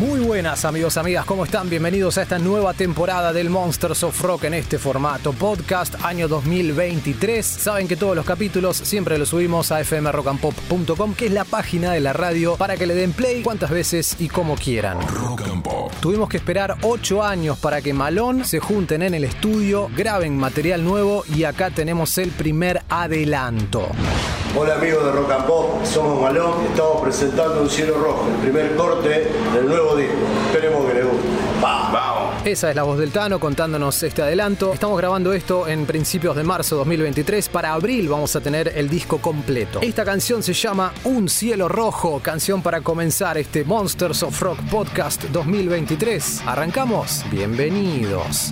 Muy buenas amigos, amigas, ¿cómo están? Bienvenidos a esta nueva temporada del Monsters of Rock en este formato podcast año 2023. Saben que todos los capítulos siempre los subimos a fmrockandpop.com, que es la página de la radio para que le den play cuantas veces y como quieran. Rock and Pop. Tuvimos que esperar 8 años para que Malón se junten en el estudio, graben material nuevo y acá tenemos el primer adelanto. Hola amigos de Rock and Pop, somos Malón y estamos presentando Un Cielo Rojo, el primer corte del nuevo disco. Esperemos que les guste. ¡Vamos! Esa es la voz del Tano contándonos este adelanto. Estamos grabando esto en principios de marzo 2023. Para abril vamos a tener el disco completo. Esta canción se llama Un cielo rojo, canción para comenzar este Monsters of Rock Podcast 2023. ¿Arrancamos? Bienvenidos.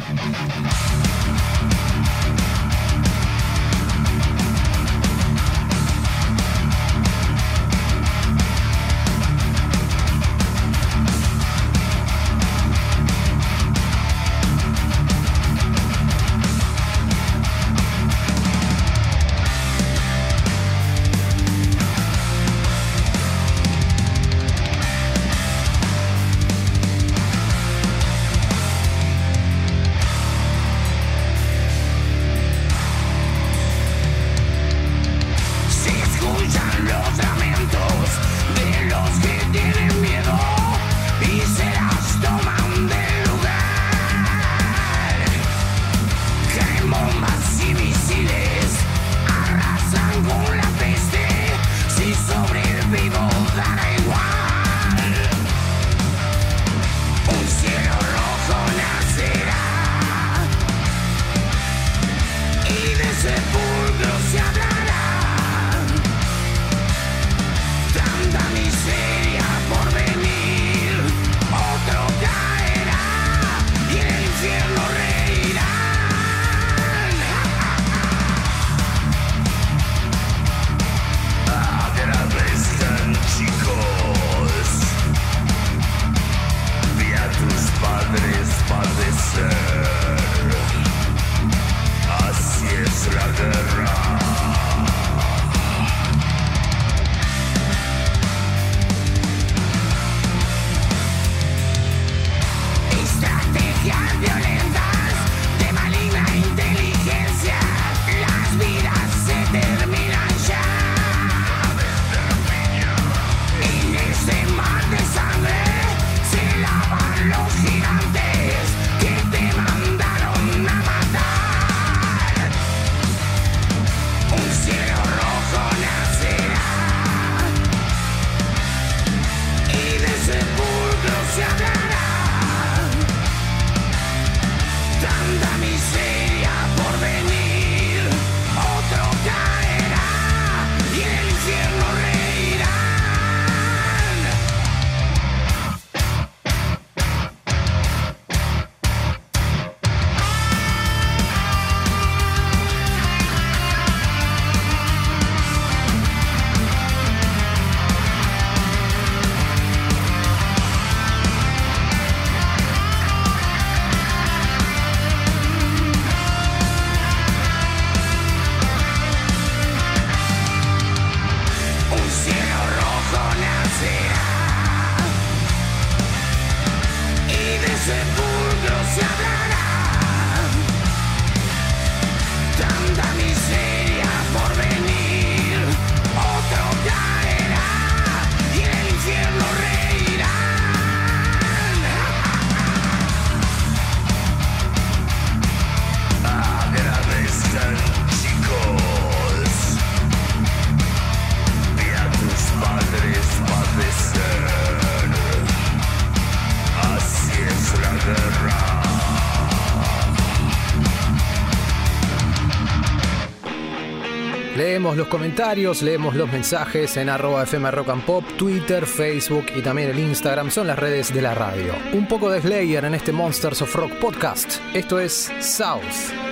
Leemos los comentarios, leemos los mensajes en arroba FM Rock Pop, Twitter, Facebook y también el Instagram son las redes de la radio. Un poco de Slayer en este Monsters of Rock podcast. Esto es South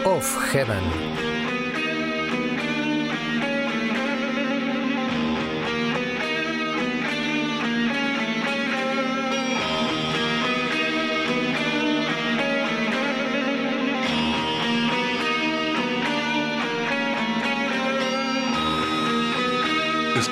of Heaven.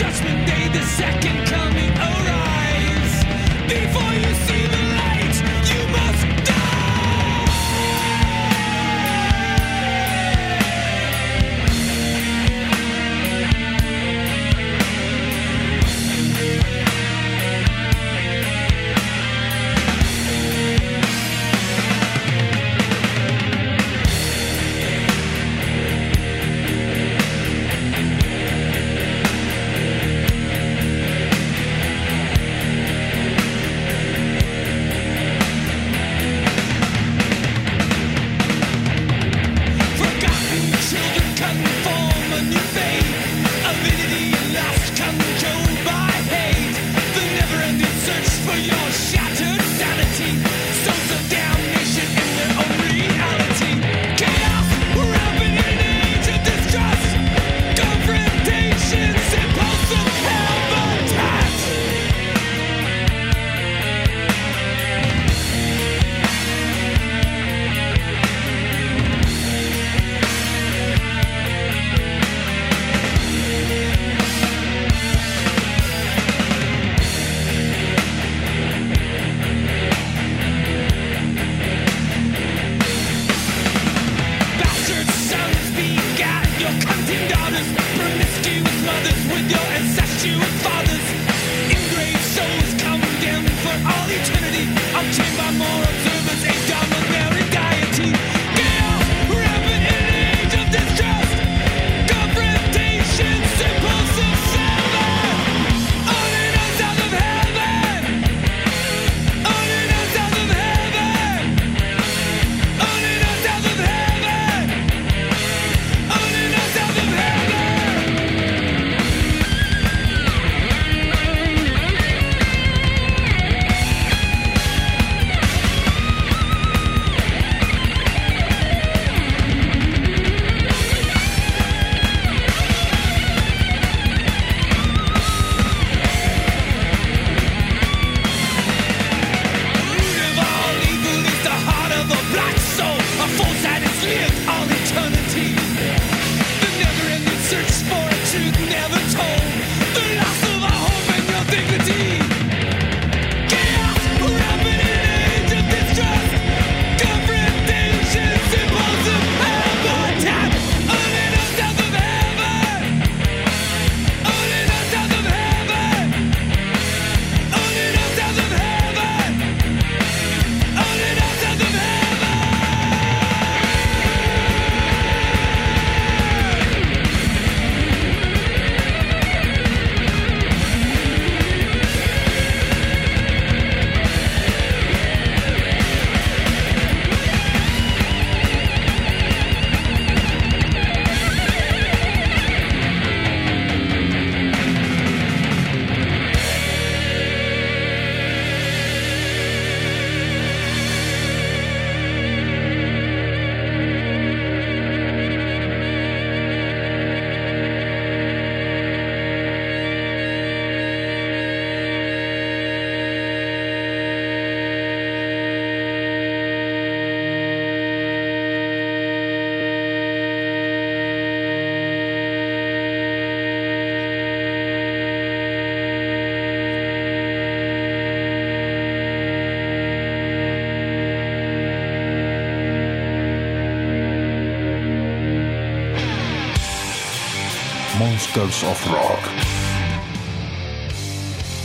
Judgment Day, the second coming arise. Before you see the Monsters of Rock.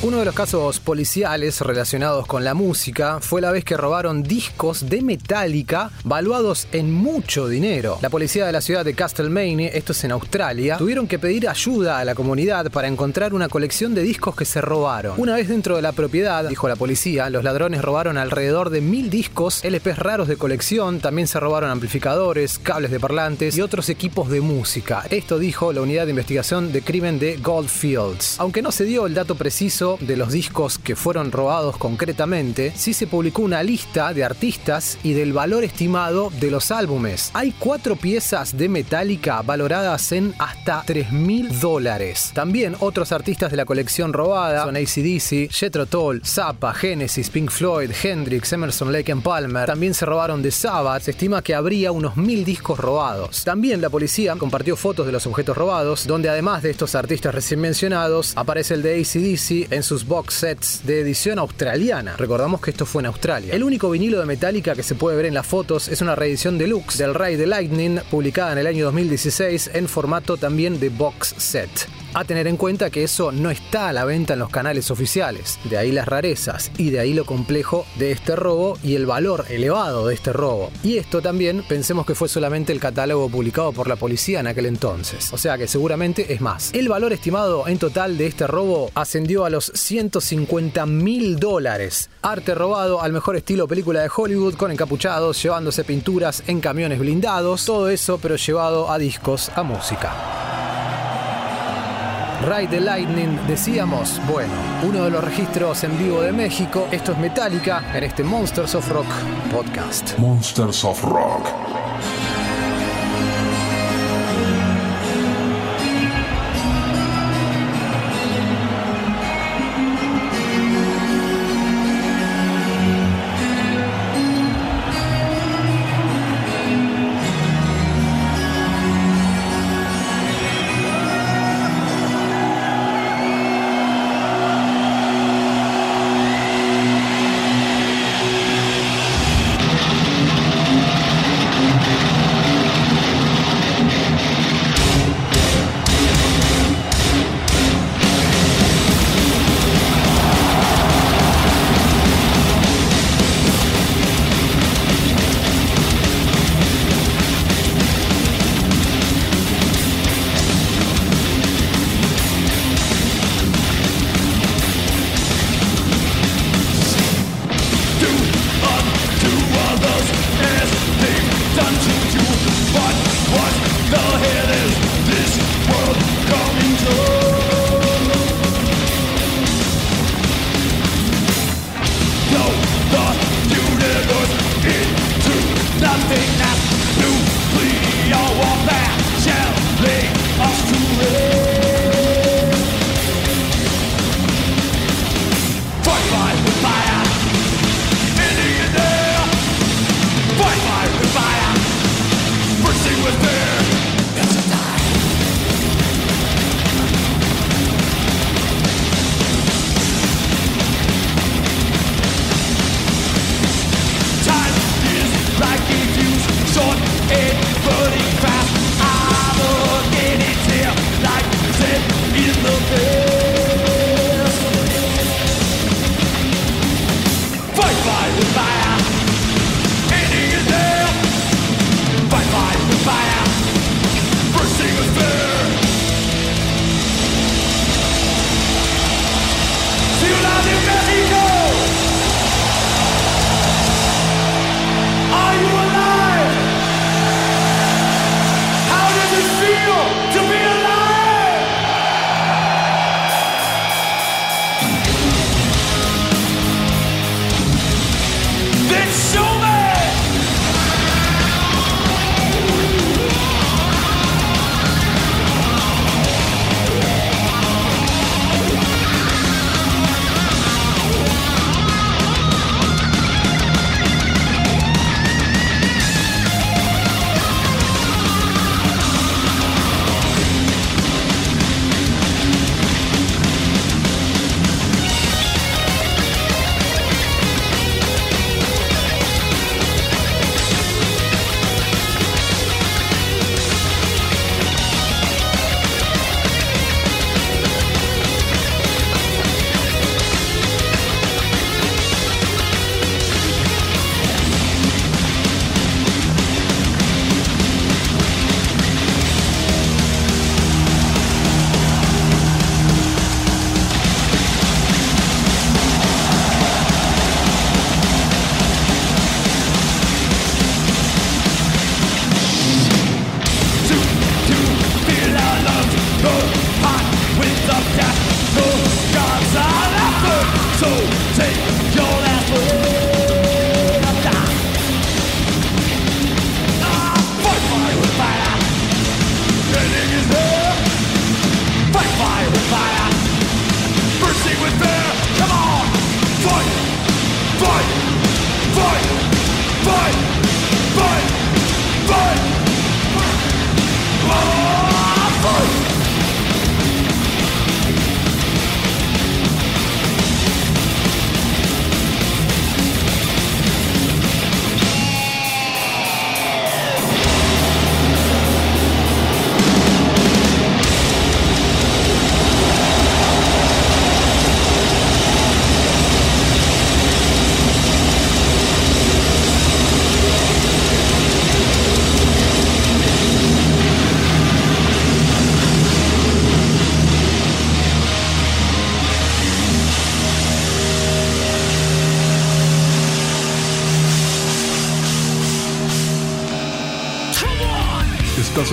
Uno de los casos policiales relacionados con la música fue la vez que robaron discos de Metallica valuados en mucho dinero. La policía de la ciudad de Castlemaine, esto es en Australia, tuvieron que pedir ayuda a la comunidad para encontrar una colección de discos que se robaron. Una vez dentro de la propiedad, dijo la policía, los ladrones robaron alrededor de mil discos, LPs raros de colección, también se robaron amplificadores, cables de parlantes y otros equipos de música. Esto dijo la unidad de investigación de crimen de Goldfields. Aunque no se dio el dato preciso de los discos que fueron robados concretamente, sí se publicó una lista de artistas y del valor estimado de los álbumes. Hay cuatro piezas de Metallica valoradas en hasta 3 mil dólares. También otros artistas de la colección robada son ACDC, Jethro Tull, Zappa, Genesis, Pink Floyd, Hendrix, Emerson Lake and Palmer. También se robaron de Sabbath. Se estima que habría unos mil discos robados. También la policía compartió fotos de los objetos robados, donde además de estos artistas recién mencionados, aparece el de ACDC en sus box sets de edición australiana. Recordamos que esto fue en Australia. El único vinilo de Metallica que se puede ver en las fotos es una reedición deluxe del Ray the Lightning, publicada en el año 2016 en formato también de box set. A tener en cuenta que eso no está a la venta en los canales oficiales, de ahí las rarezas y de ahí lo complejo de este robo y el valor elevado de este robo. Y esto también pensemos que fue solamente el catálogo publicado por la policía en aquel entonces, o sea que seguramente es más. El valor estimado en total de este robo ascendió a los 150 mil dólares. Arte robado al mejor estilo película de Hollywood con encapuchados, llevándose pinturas en camiones blindados, todo eso pero llevado a discos, a música. Ride the Lightning, decíamos, bueno, uno de los registros en vivo de México, esto es Metallica en este Monsters of Rock podcast. Monsters of Rock.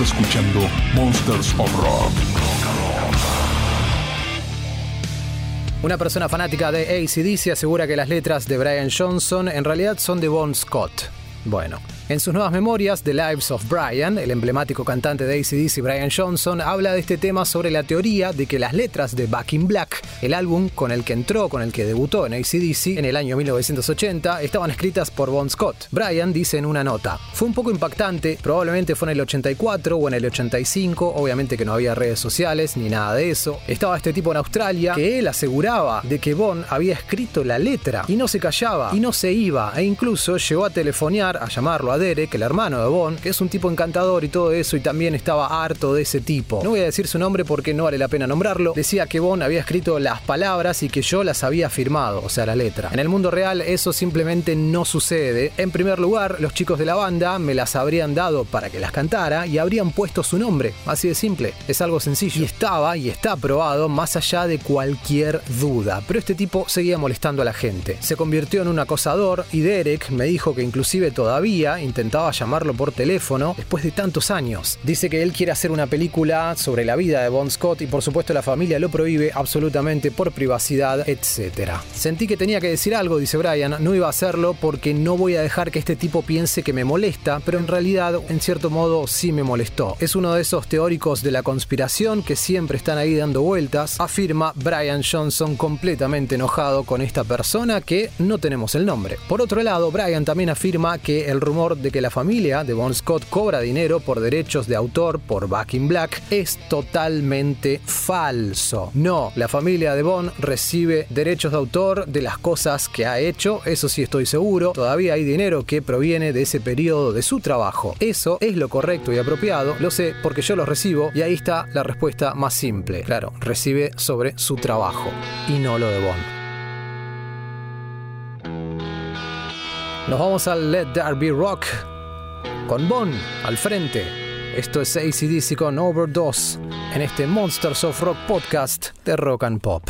Escuchando Monsters of Rock. Una persona fanática de ACDC asegura que las letras de Brian Johnson en realidad son de Bon Scott. Bueno, en sus nuevas memorias, The Lives of Brian, el emblemático cantante de ACDC Brian Johnson habla de este tema sobre la teoría de que las letras de Back in Black, el álbum con el que entró, con el que debutó en ACDC en el año 1980, estaban escritas por Bon Scott. Brian dice en una nota, fue un poco impactante, probablemente fue en el 84 o en el 85, obviamente que no había redes sociales ni nada de eso. Estaba este tipo en Australia que él aseguraba de que Bon había escrito la letra y no se callaba y no se iba e incluso llegó a telefonear, a llamarlo a Derek, el hermano de Bon, que es un tipo encantador y todo eso y también estaba harto de ese tipo. No voy a decir su nombre porque no vale la pena nombrarlo. Decía que Bon había escrito las palabras y que yo las había firmado, o sea, la letra. En el mundo real eso simplemente no sucede. En primer lugar, los chicos de la banda me las habrían dado para que las cantara y habrían puesto su nombre. Así de simple. Es algo sencillo. Y estaba y está aprobado más allá de cualquier duda. Pero este tipo seguía molestando a la gente. Se convirtió en un acosador y Derek me dijo que inclusive todavía intentaba llamarlo por teléfono después de tantos años. Dice que él quiere hacer una película sobre la vida de Bon Scott y por supuesto la familia lo prohíbe absolutamente por privacidad, etc. Sentí que tenía que decir algo, dice Brian, no iba a hacerlo porque no voy a dejar que este tipo piense que me molesta, pero en realidad en cierto modo sí me molestó. Es uno de esos teóricos de la conspiración que siempre están ahí dando vueltas, afirma Brian Johnson completamente enojado con esta persona que no tenemos el nombre. Por otro lado, Brian también afirma que el rumor de que la familia de Bon Scott cobra dinero por derechos de autor por Back in Black es totalmente falso. No, la familia de Bon recibe derechos de autor de las cosas que ha hecho, eso sí estoy seguro. Todavía hay dinero que proviene de ese periodo de su trabajo. Eso es lo correcto y apropiado, lo sé porque yo lo recibo y ahí está la respuesta más simple. Claro, recibe sobre su trabajo y no lo de Bon. Nos vamos al Let There Rock con Bon al frente. Esto es ACDC con Overdose en este Monsters of Rock podcast de Rock and Pop.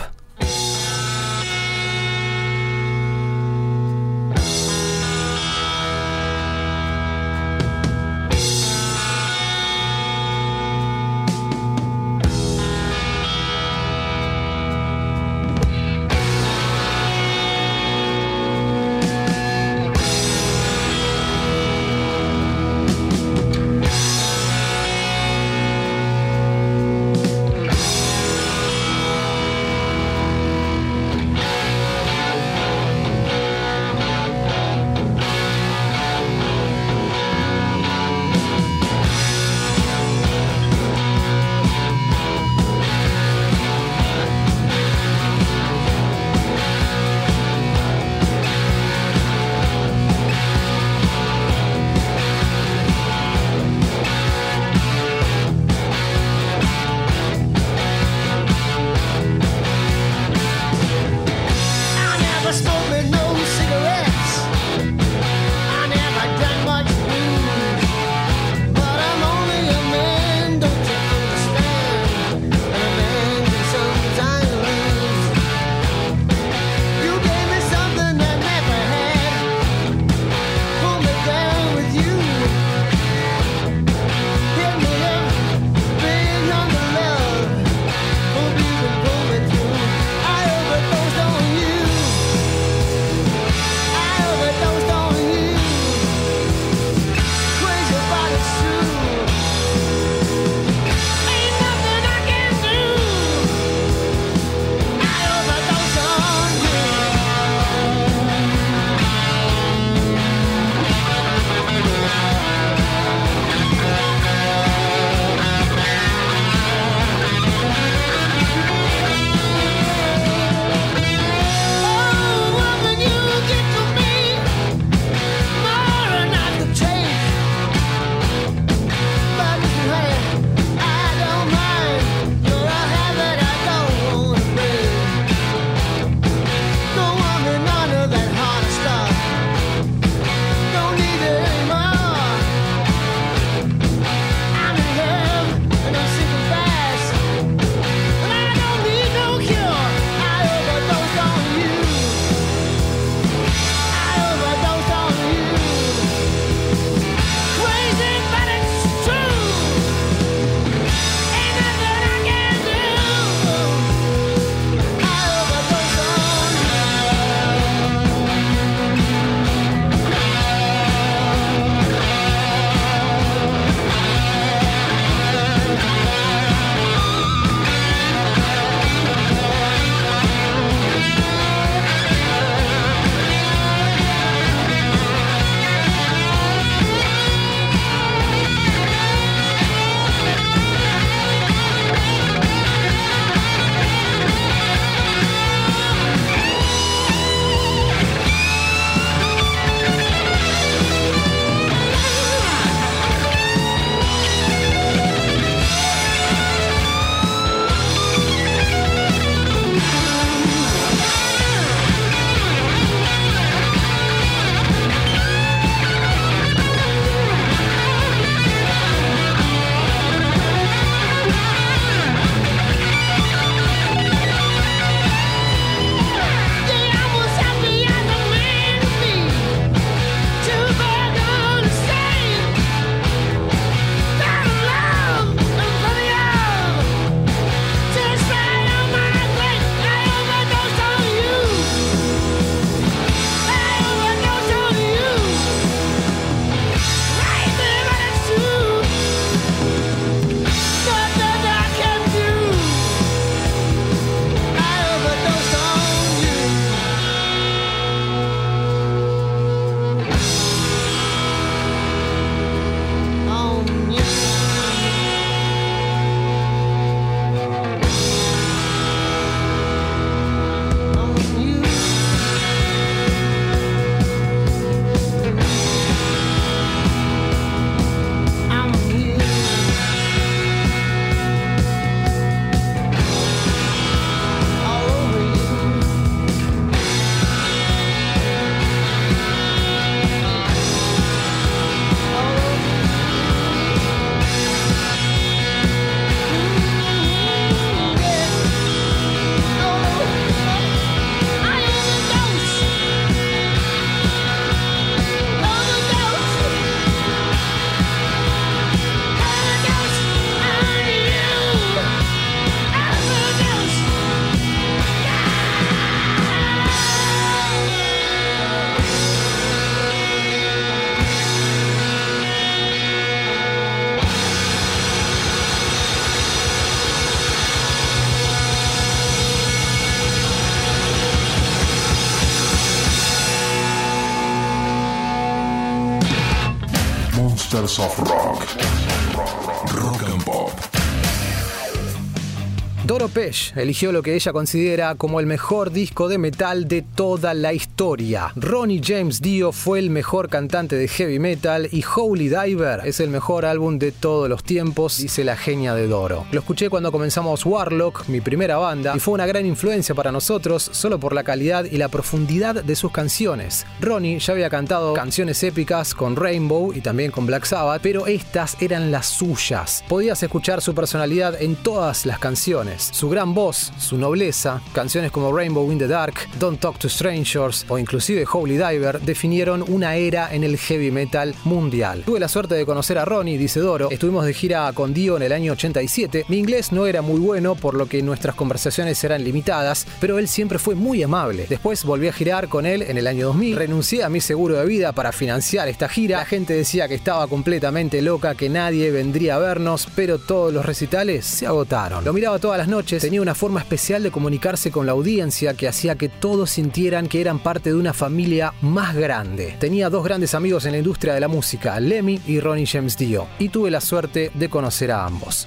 Eligió lo que ella considera como el mejor disco de metal de toda la historia. Ronnie James Dio fue el mejor cantante de heavy metal y Holy Diver es el mejor álbum de todos los tiempos, dice la genia de Doro. Lo escuché cuando comenzamos Warlock, mi primera banda, y fue una gran influencia para nosotros solo por la calidad y la profundidad de sus canciones. Ronnie ya había cantado canciones épicas con Rainbow y también con Black Sabbath, pero estas eran las suyas. Podías escuchar su personalidad en todas las canciones. Su gran voz, su nobleza, canciones como Rainbow in the Dark, Don't Talk to Strangers o inclusive Holy Diver definieron una era en el heavy metal mundial. Tuve la suerte de conocer a Ronnie, dice Doro. Estuvimos de gira con Dio en el año 87. Mi inglés no era muy bueno, por lo que nuestras conversaciones eran limitadas, pero él siempre fue muy amable. Después volví a girar con él en el año 2000. Renuncié a mi seguro de vida para financiar esta gira. La gente decía que estaba completamente loca, que nadie vendría a vernos, pero todos los recitales se agotaron. Lo miraba todas las noches, tenía una forma especial de comunicarse con la audiencia que hacía que todos sintieran que eran parte de una familia más grande. Tenía dos grandes amigos en la industria de la música, Lemmy y Ronnie James Dio, y tuve la suerte de conocer a ambos.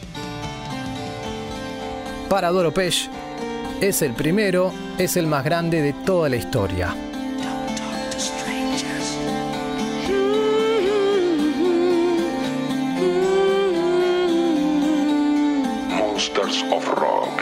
Para Doro Pesh, es el primero, es el más grande de toda la historia. Monsters of Rock.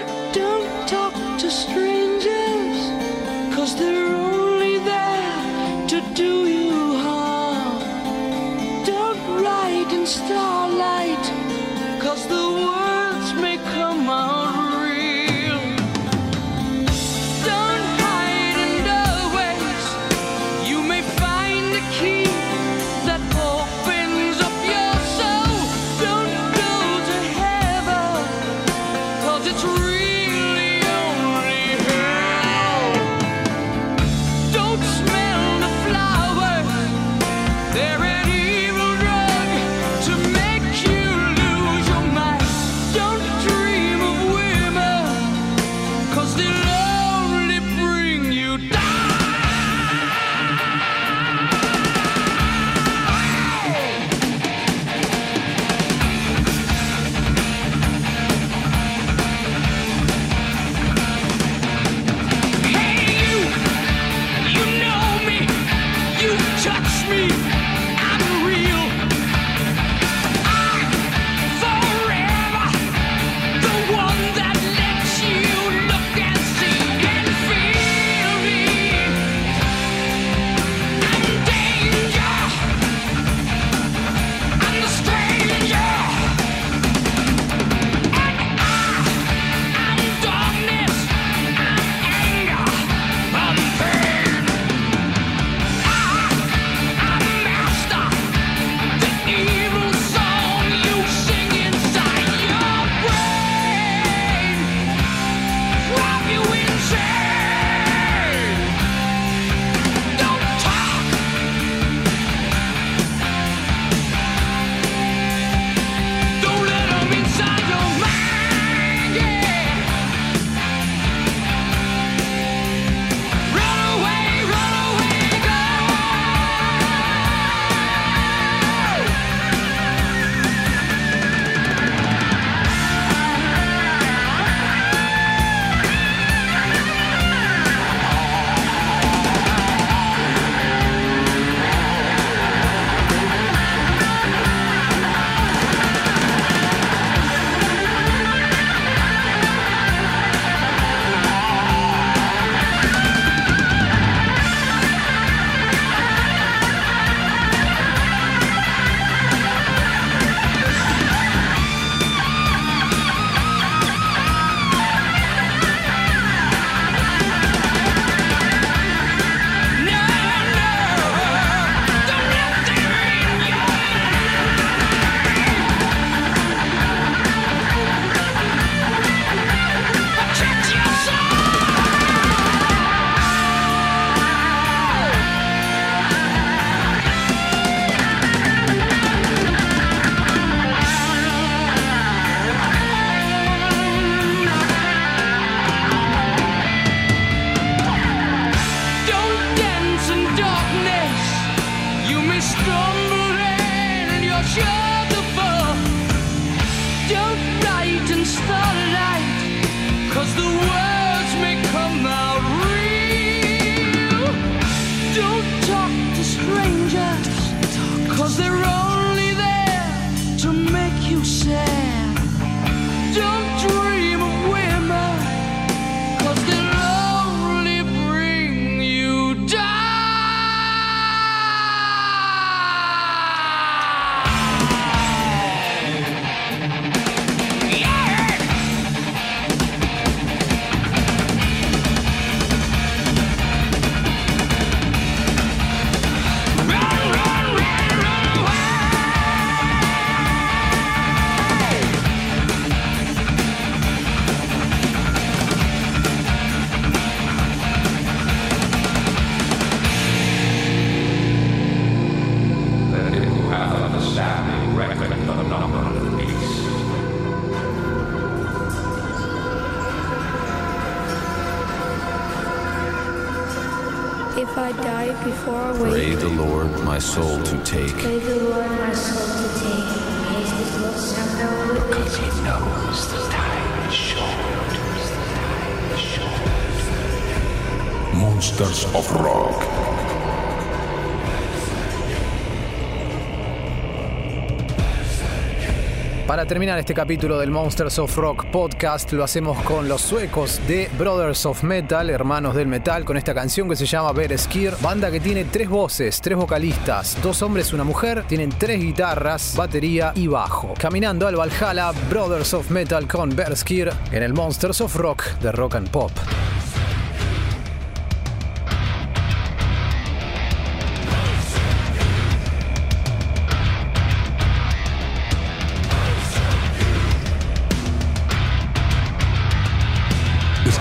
If I die before I Pray wake, the Lord my soul to take. pray the Lord my soul to take. Haste his looks and no Because he knows the time is short. Monsters of Rock. Para terminar este capítulo del Monsters of Rock podcast lo hacemos con los suecos de Brothers of Metal, hermanos del metal, con esta canción que se llama Bereskir, banda que tiene tres voces, tres vocalistas, dos hombres y una mujer, tienen tres guitarras, batería y bajo. Caminando al Valhalla, Brothers of Metal con Bereskir en el Monsters of Rock de Rock and Pop.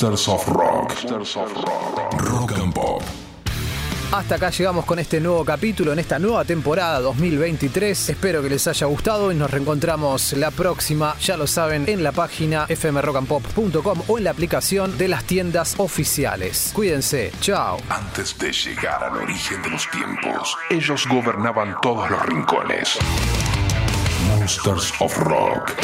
Monsters of Rock. Rock and Pop. Hasta acá llegamos con este nuevo capítulo en esta nueva temporada 2023. Espero que les haya gustado y nos reencontramos la próxima, ya lo saben, en la página fmrockandpop.com o en la aplicación de las tiendas oficiales. Cuídense, chao. Antes de llegar al origen de los tiempos, ellos gobernaban todos los rincones. Monsters of Rock.